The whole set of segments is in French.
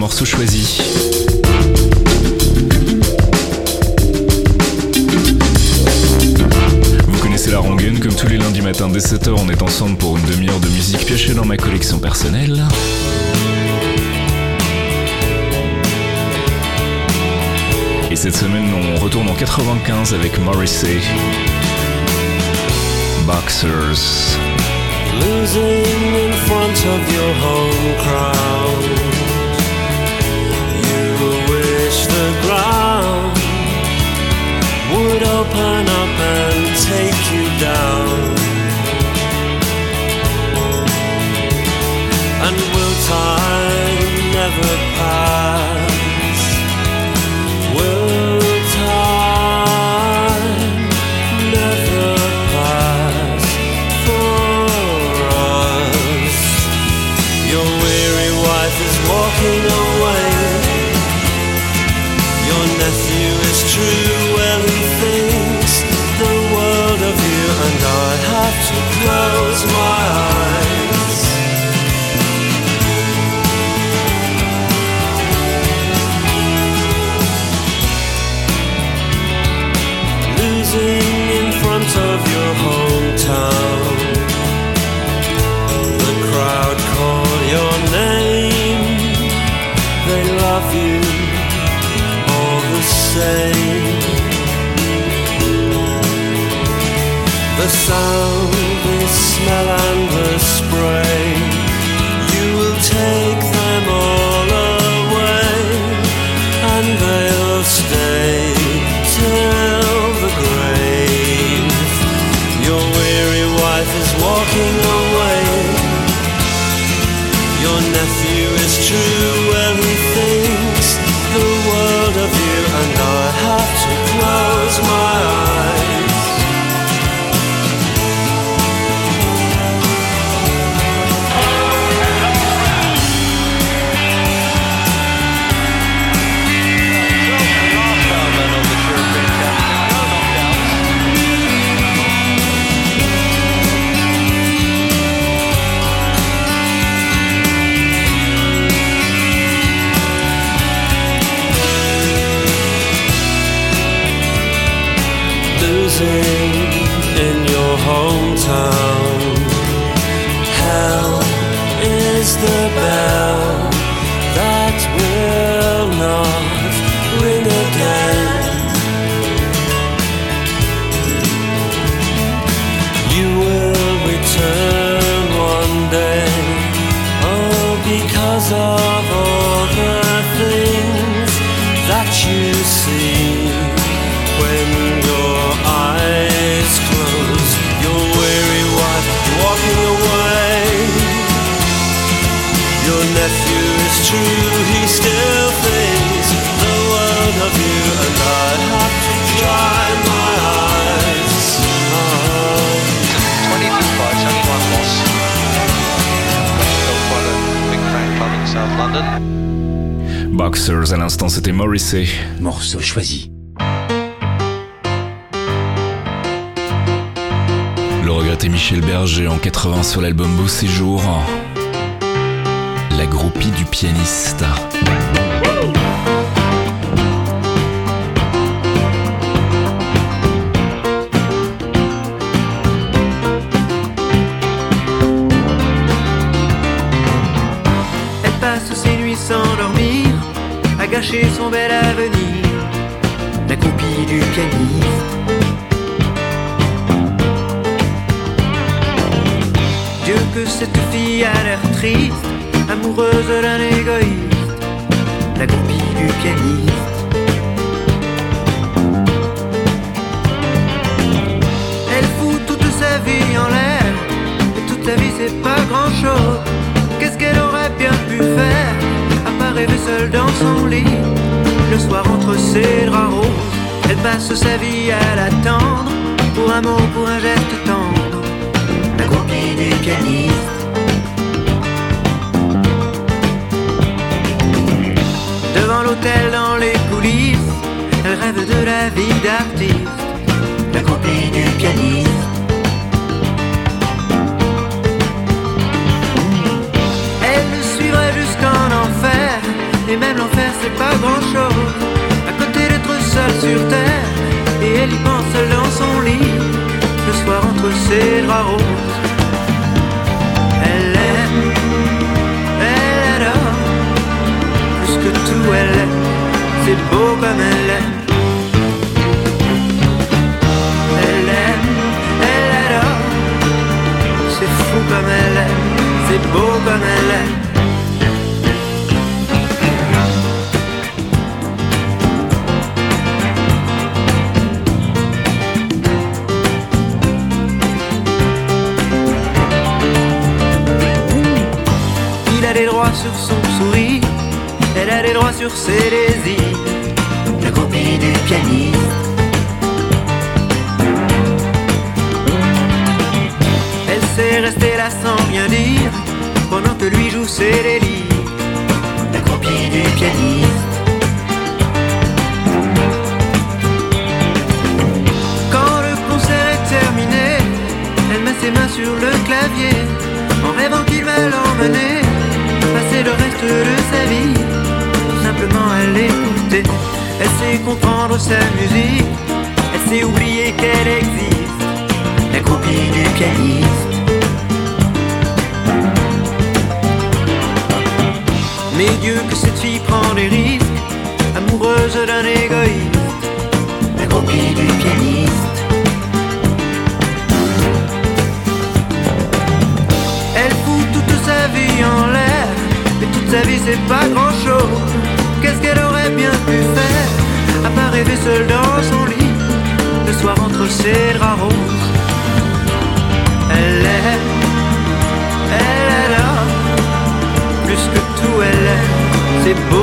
79e édition de Morceaux Choisis. Vous connaissez la rengaine, comme tous les lundis matins dès 7h, on est ensemble pour une demi-heure de musique piochée dans ma collection personnelle. Et cette semaine, on retourne en 95 avec Morrissey. Boxers. losing in front of your home crowd. Open up and take you down. And will time never pass? The Boxers, à l'instant, c'était Morrissey. Morceau choisi. Le regretté Michel Berger en 80 sur l'album Beau Séjour. La groupie du pianiste. Passe sa vie à l'attendre Pour un mot, pour un geste tendre. La copie du pianiste Devant l'hôtel, dans les coulisses Elle rêve de la vie d'artiste. La copie du pianiste. Elle le suivrait jusqu'en c'est pas grand chose. Entre ses draps. Elle aime, elle adore, plus que tout elle aime, c'est beau comme elle aime. Elle aime, elle adore, c'est fou comme elle aime, c'est beau comme elle aime. Il a des droits sur son sourire, elle a des droits sur ses désirs. La copie du pianiste. Elle sait rester là sans rien dire, pendant que lui joue ses délires. La copie du pianiste. Quand le concert est terminé, elle met ses mains sur le clavier, en rêvant qu'il va l'emmener, le reste de sa vie, simplement à l'écouter. Elle sait comprendre sa musique, elle sait oublier qu'elle existe, la copie du pianiste. Mais Dieu que cette fille prend des risques, amoureuse d'un égoïste, la copie du pianiste. Elle fout toute sa vie en l'air, sa vie c'est pas grand chose. Qu'est-ce qu'elle aurait bien pu faire, à part rêver seule dans son lit, le soir entre ses draps roses. Elle aime, elle adore, plus que tout elle aime, c'est beau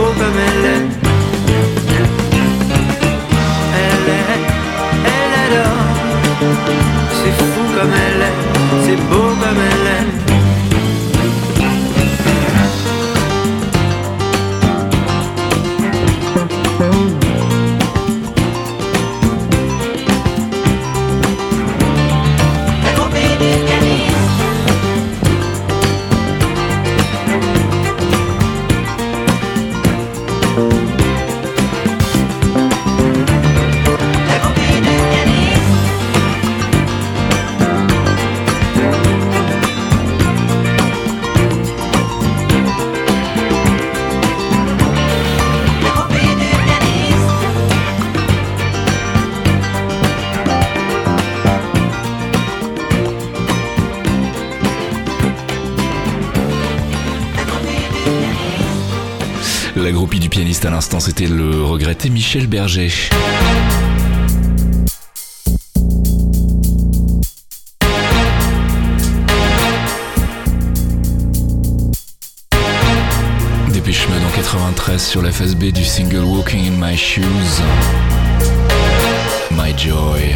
c'était le regretté Michel Berger. Dépêche Mode en 93 sur la du single Walking in My Shoes. My Joy.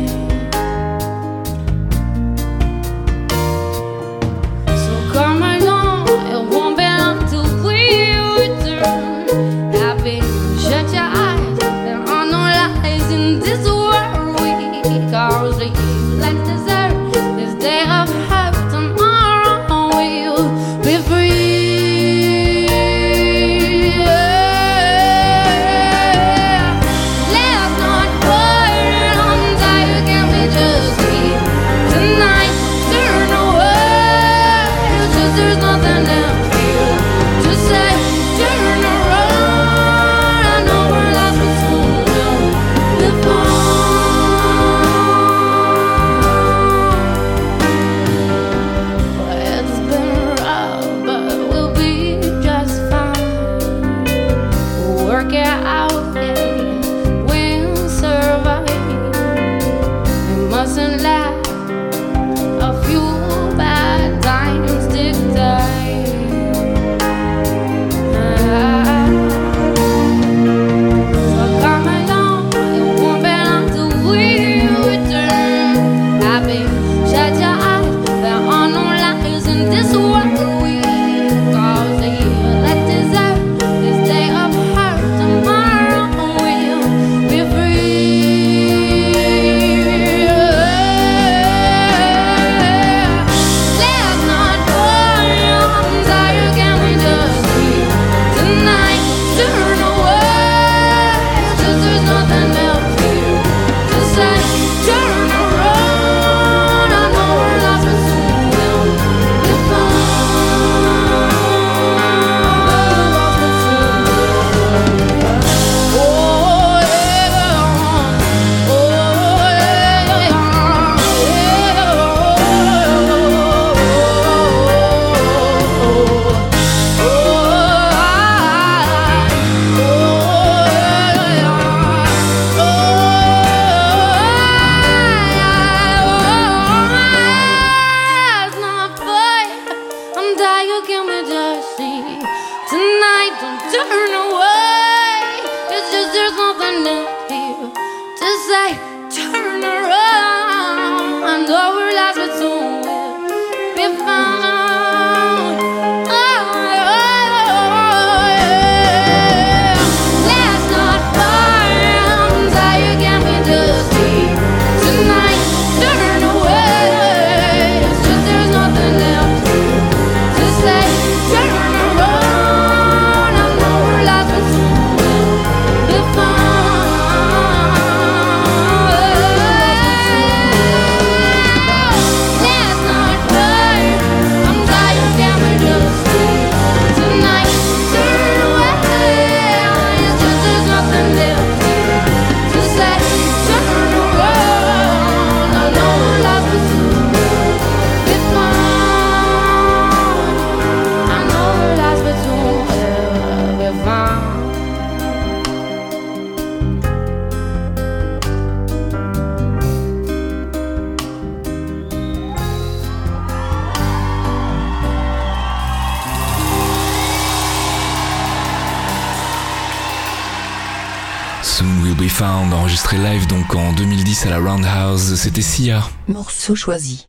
enregistré live donc en 2010 à la Roundhouse, c'était Sia. Morceau choisi.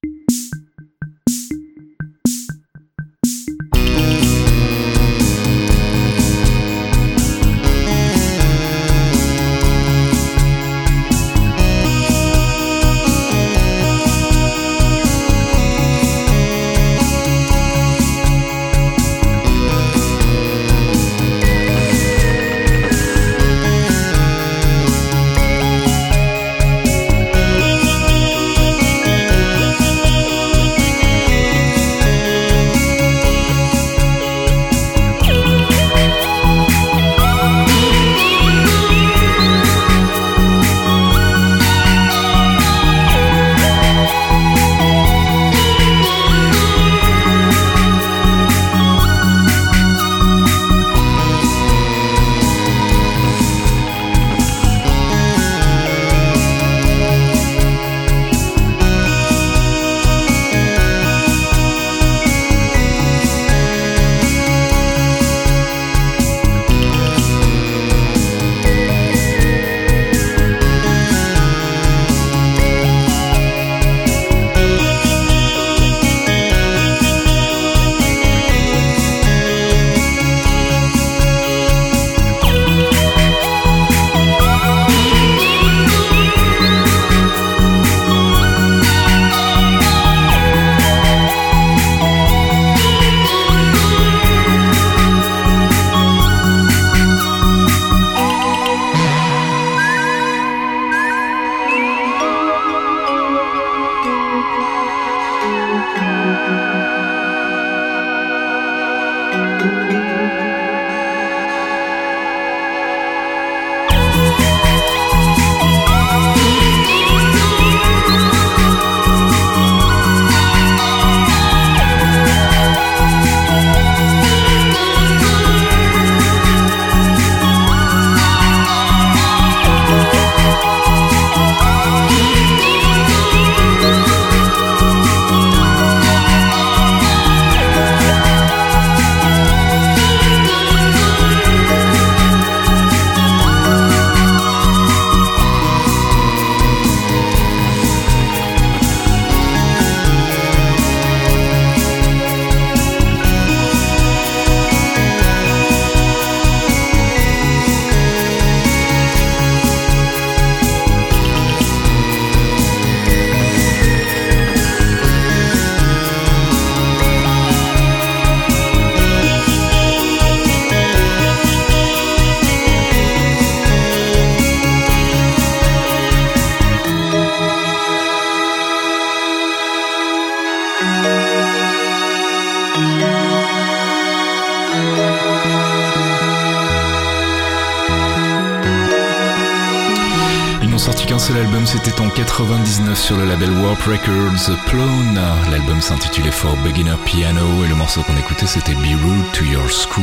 Records, Plone. L'album s'intitulait For Beginner Piano et le morceau qu'on écoutait c'était Be Rude to Your School.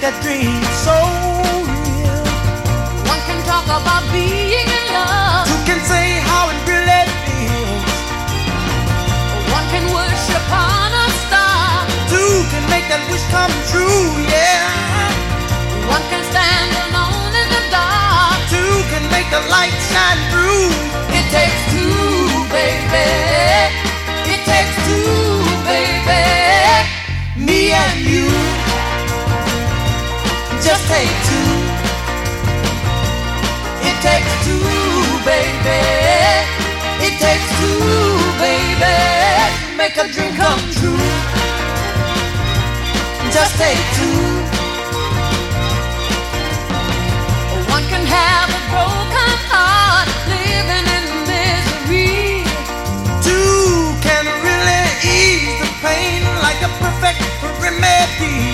that wish come true, yeah. One can stand alone in the dark. Two can make the light shine through. It takes two, baby. It takes two, baby. Me and you. Just take two. It takes two, baby. It takes two, baby. Make a dream come true just take two. One can have a broken heart, living in misery. Two can really ease the pain like a perfect remedy.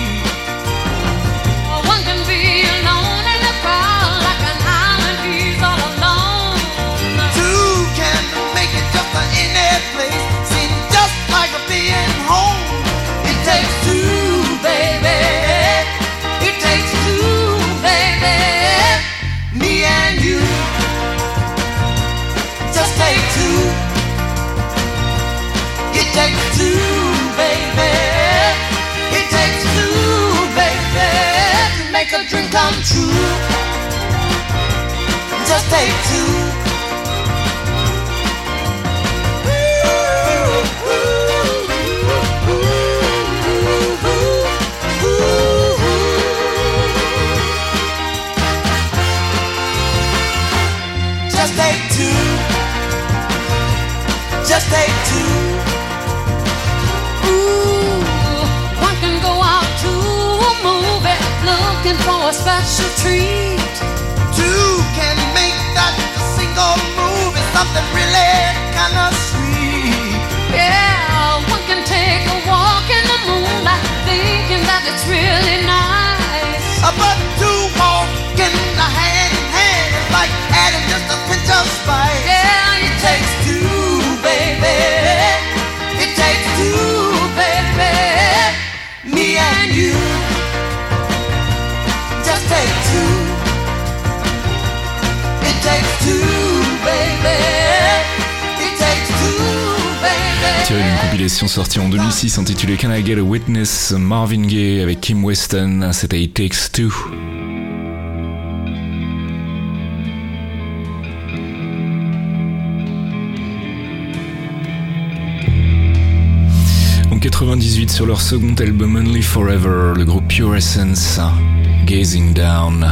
Come true. Just take two. Just take two. Just take looking for a special treat. Two can make that single move is something really kind of sweet. Yeah, one can take a walk in the moonlight, thinking that it's really nice. But Tiré d'une compilation sortie en 2006 intitulée Can I Get a Witness? Marvin Gaye avec Kim Weston, c'était It Takes Two. En 98 sur leur second album Only Forever, le groupe Pure Essence, Gazing Down.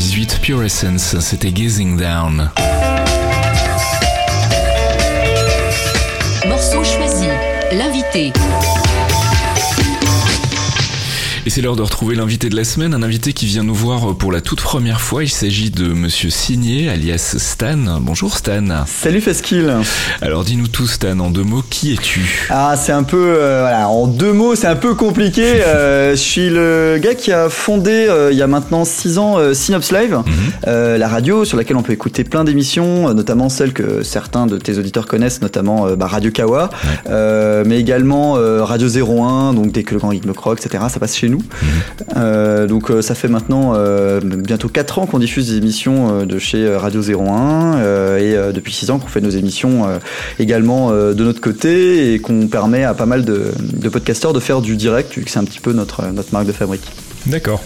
98, Pure Essence, c'était Gazing Down. Morceau choisi. L'invité. Et c'est l'heure de retrouver l'invité de la semaine, un invité qui vient nous voir pour la toute première fois. Il s'agit de Monsieur Signé, alias Stan. Bonjour Stan. Salut Faskill. Alors dis-nous tout Stan, en deux mots, qui es-tu? Ah, c'est un peu, euh, voilà, en deux mots, c'est un peu compliqué. Euh, je suis le gars qui a fondé euh, il y a maintenant six ans Synops Live, Mhm. la radio sur laquelle on peut écouter plein d'émissions, notamment celles que certains de tes auditeurs connaissent, notamment bah, Radio Kawa, mais également Radio 01, donc dès que le grand rythme etc. Ça passe chez nous. Euh, donc euh, ça fait maintenant euh, bientôt 4 ans qu'on diffuse des émissions de chez Radio 01 euh, et depuis 6 ans qu'on fait nos émissions également de notre côté et qu'on permet à pas mal de, podcasteurs de faire du direct vu que c'est un petit peu notre marque de fabrique. D'accord.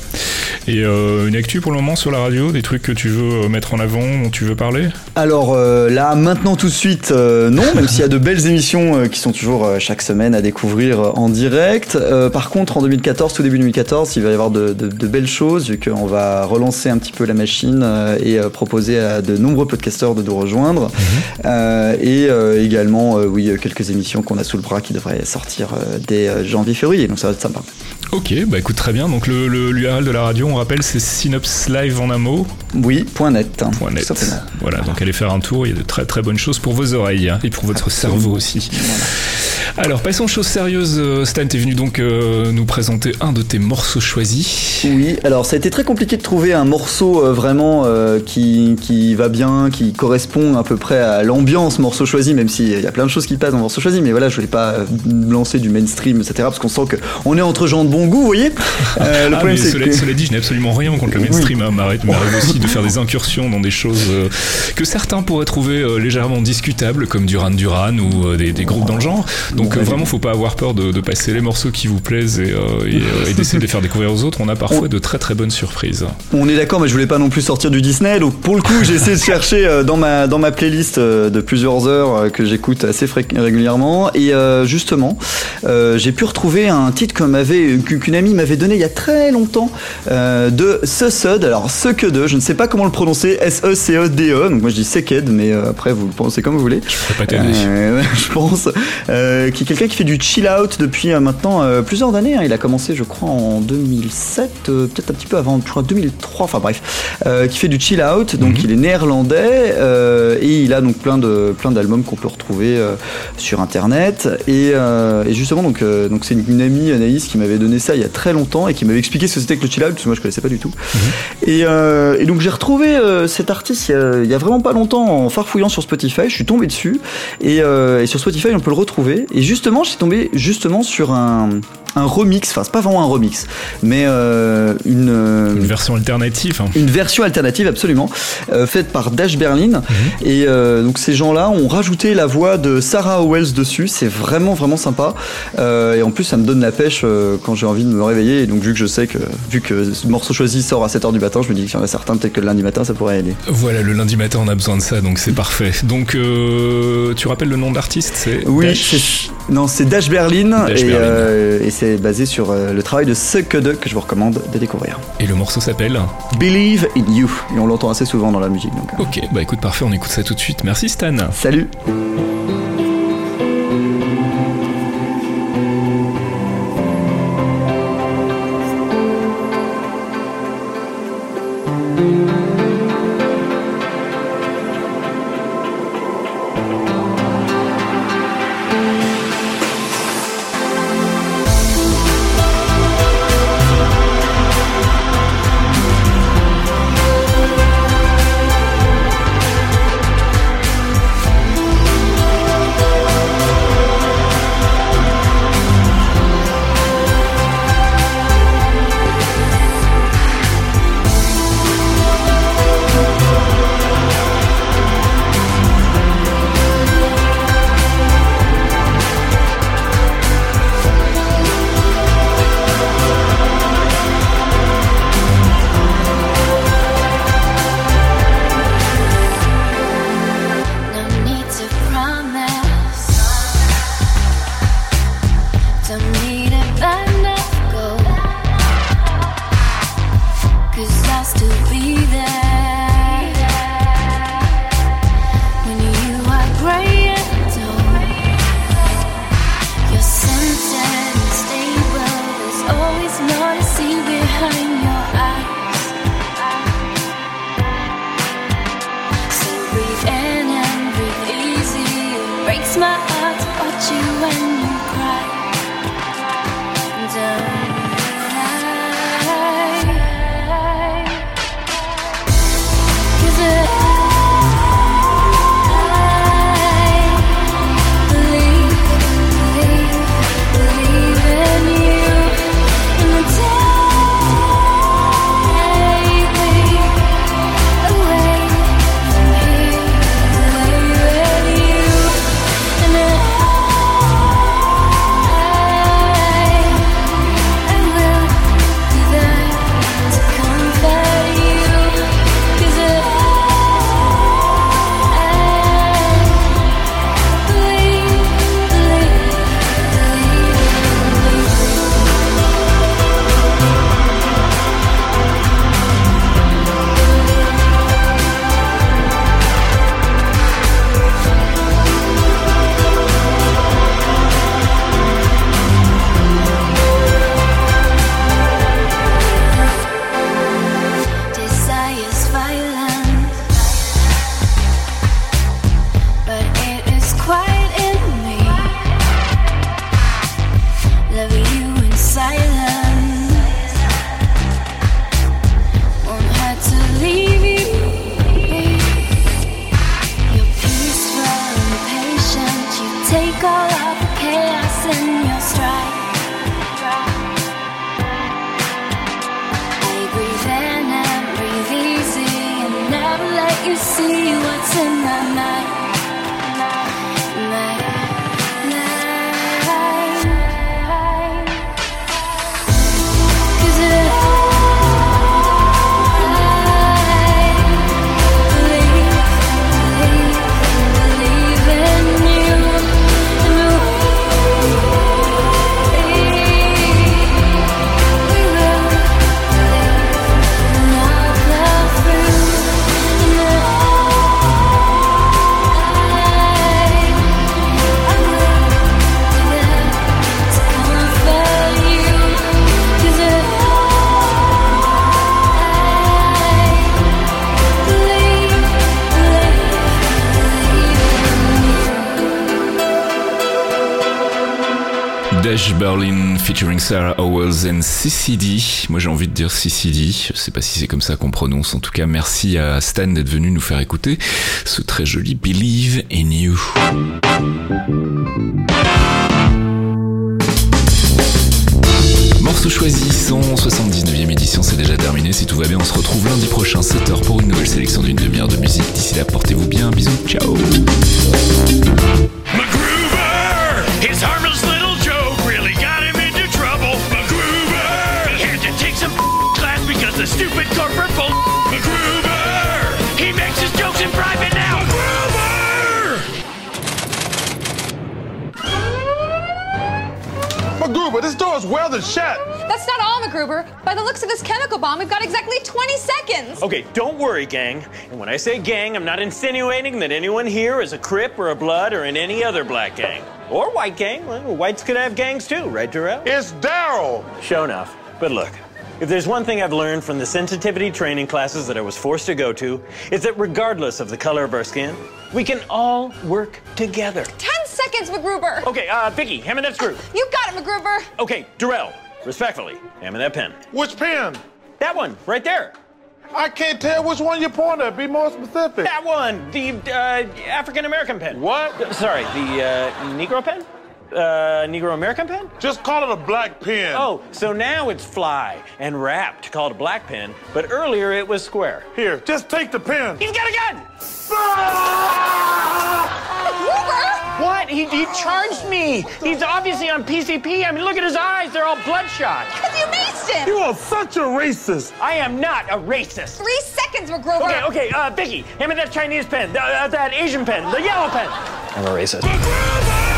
Et euh, une actu pour le moment sur la radio, des trucs que tu veux euh, mettre en avant, dont tu veux parler? Alors euh, là, maintenant tout de suite, euh, non, même s'il y a de belles émissions qui sont toujours chaque semaine à découvrir en direct. Par contre, en 2014, tout début 2014, il va y avoir de, de- de belles choses, vu qu'on va relancer un petit peu la machine et proposer à de nombreux podcasteurs de nous rejoindre. Euh, et également, oui, quelques émissions qu'on a sous le bras qui devraient sortir dès janvier-février, donc ça va être sympa. Ok, bah écoute très bien. Donc le, le- l'URL de la radio, on rappelle, c'est Synops Live en un mot. Oui, point net. hein, Point net. Voilà, donc allez faire un tour, il y a de très très bonnes choses pour vos oreilles hein, et pour votre cerveau aussi. Alors passons aux choses sérieuses. Euh, Stan, t'es venu donc euh, nous présenter un de tes morceaux choisis. Oui, alors ça a été très compliqué de trouver un morceau euh, vraiment euh, qui, qui va bien, qui correspond à peu près à l'ambiance morceau choisi, même s'il y a plein de choses qui passent dans morceau choisi, mais voilà, je voulais pas lancer du mainstream, etc., parce qu'on sent qu'on est entre gens de bon goût, vous voyez Le Ah, problème mais c'est cela, que... cela dit, je n'ai absolument rien contre le mainstream. hein. M'arrête- m'arrive aussi de faire des incursions dans des choses euh, que certains pourraient trouver euh, légèrement discutables, comme Duran Duran ou euh, des, des groupes dans le genre. Donc vraiment, faut pas avoir peur de, de passer les morceaux qui vous plaisent et, et, et d'essayer de les faire découvrir aux autres. On a parfois de très très bonnes surprises. On est d'accord, mais je voulais pas non plus sortir du Disney, donc pour le coup, j'ai essayé de chercher dans ma dans ma playlist de plusieurs heures que j'écoute assez régulièrement, et justement, j'ai pu retrouver un titre qu'on m'avait qu'une amie m'avait donné il y a très longtemps euh, de Sussud. Alors ce que de, je ne sais pas comment le prononcer, S E E. Donc moi je dis Seked, mais euh, après vous le pensez comme vous voulez. Je pas. Euh, je pense. Euh, qui est quelqu'un qui fait du chill out depuis maintenant plusieurs années. hein. Il a commencé, je crois, en 2007, euh, peut-être un petit peu avant, je crois 2003, enfin bref, qui fait du chill out. Donc il est néerlandais et il a donc plein de plein d'albums qu'on peut retrouver sur internet. Et, et justement, donc donc c'est une, une amie Anaïs qui m'avait donné ça il y a très longtemps et qui m'avait expliqué ce que c'était que le chill out parce que moi je connaissais pas du tout. Et, euh, et donc j'ai retrouvé euh, cet artiste il y, a, il y a vraiment pas longtemps en farfouillant sur Spotify. Je suis tombé dessus et, euh, et sur Spotify on peut le retrouver. Et justement, je suis tombé justement sur un, un remix. Enfin, c'est pas vraiment un remix, mais euh, une, euh, Une version alternative. hein. une version alternative absolument euh, faite par Dash Berlin et euh, donc ces gens-là ont rajouté la voix de Sarah Owells dessus c'est vraiment vraiment sympa et en plus ça me donne la pêche quand j'ai envie de me réveiller et donc vu que je sais que vu que ce morceau choisi sort à 7h du matin je me dis qu'il y en a certains peut-être que le lundi matin ça pourrait aider Voilà, le lundi matin, on a besoin de ça, donc c'est parfait. Donc, tu rappelles le nom de l'artiste C'est oui Dash non c'est Dash Berlin Dash et, Berlin. et c'est basé sur euh, le travail de Suckude que je vous recommande de découvrir Et le morceau s'appelle Believe in You et on l'entend assez souvent dans la musique donc euh, Ok, bah écoute, parfait, on écoute ça tout de suite. Merci Stan. salut featuring Sarah Owens and CCD. Moi j'ai envie de dire CCD, je sais pas si c'est comme ça qu'on prononce. En tout cas, merci à Stan d'être venu nous faire écouter ce très joli Believe in You. Morceau choisi, 179e édition, c'est déjà terminé. Si tout va bien, on se retrouve lundi prochain, 7h pour une nouvelle sélection d'une demi-heure de musique. D'ici là, portez-vous bien. Bisous, ciao. Stupid corporate bull. MacGruber! He makes his jokes in private now. MacGruber! MacGruber, this door is welded shut. That's not all, MacGruber. By the looks of this chemical bomb, we've got exactly 20 seconds. Okay, don't worry, gang. And when I say gang, I'm not insinuating that anyone here is a Crip or a Blood or in any other black gang. Or white gang. Well, whites could have gangs too, right, Darrell? It's Daryl. Show enough. But look, if there's one thing I've learned from the sensitivity training classes that I was forced to go to, it's that regardless of the color of our skin, we can all work together. 10 seconds, MacGruber. Okay, uh, Vicky, hand me that screw. You got it, MacGruber. Okay, Darrell, respectfully, hand me that pen. Which pen? That one, right there. I can't tell which one you're pointing at. Be more specific. That one, the uh, African American pen. What? Sorry, the uh, Negro pen? Uh, Negro American pen? Just call it a black pen. Oh, so now it's fly and wrapped, called a black pen, but earlier it was square. Here, just take the pen. He's got a gun! MacGruber! What? He, he charged me. He's obviously on PCP. I mean, look at his eyes. They're all bloodshot. Because you maced him. You are such a racist. I am not a racist. Three seconds, MacGruber. Okay, okay, uh, Vicky, hand me that Chinese pen, uh, that Asian pen, the yellow pen. I'm a racist. MacGruber!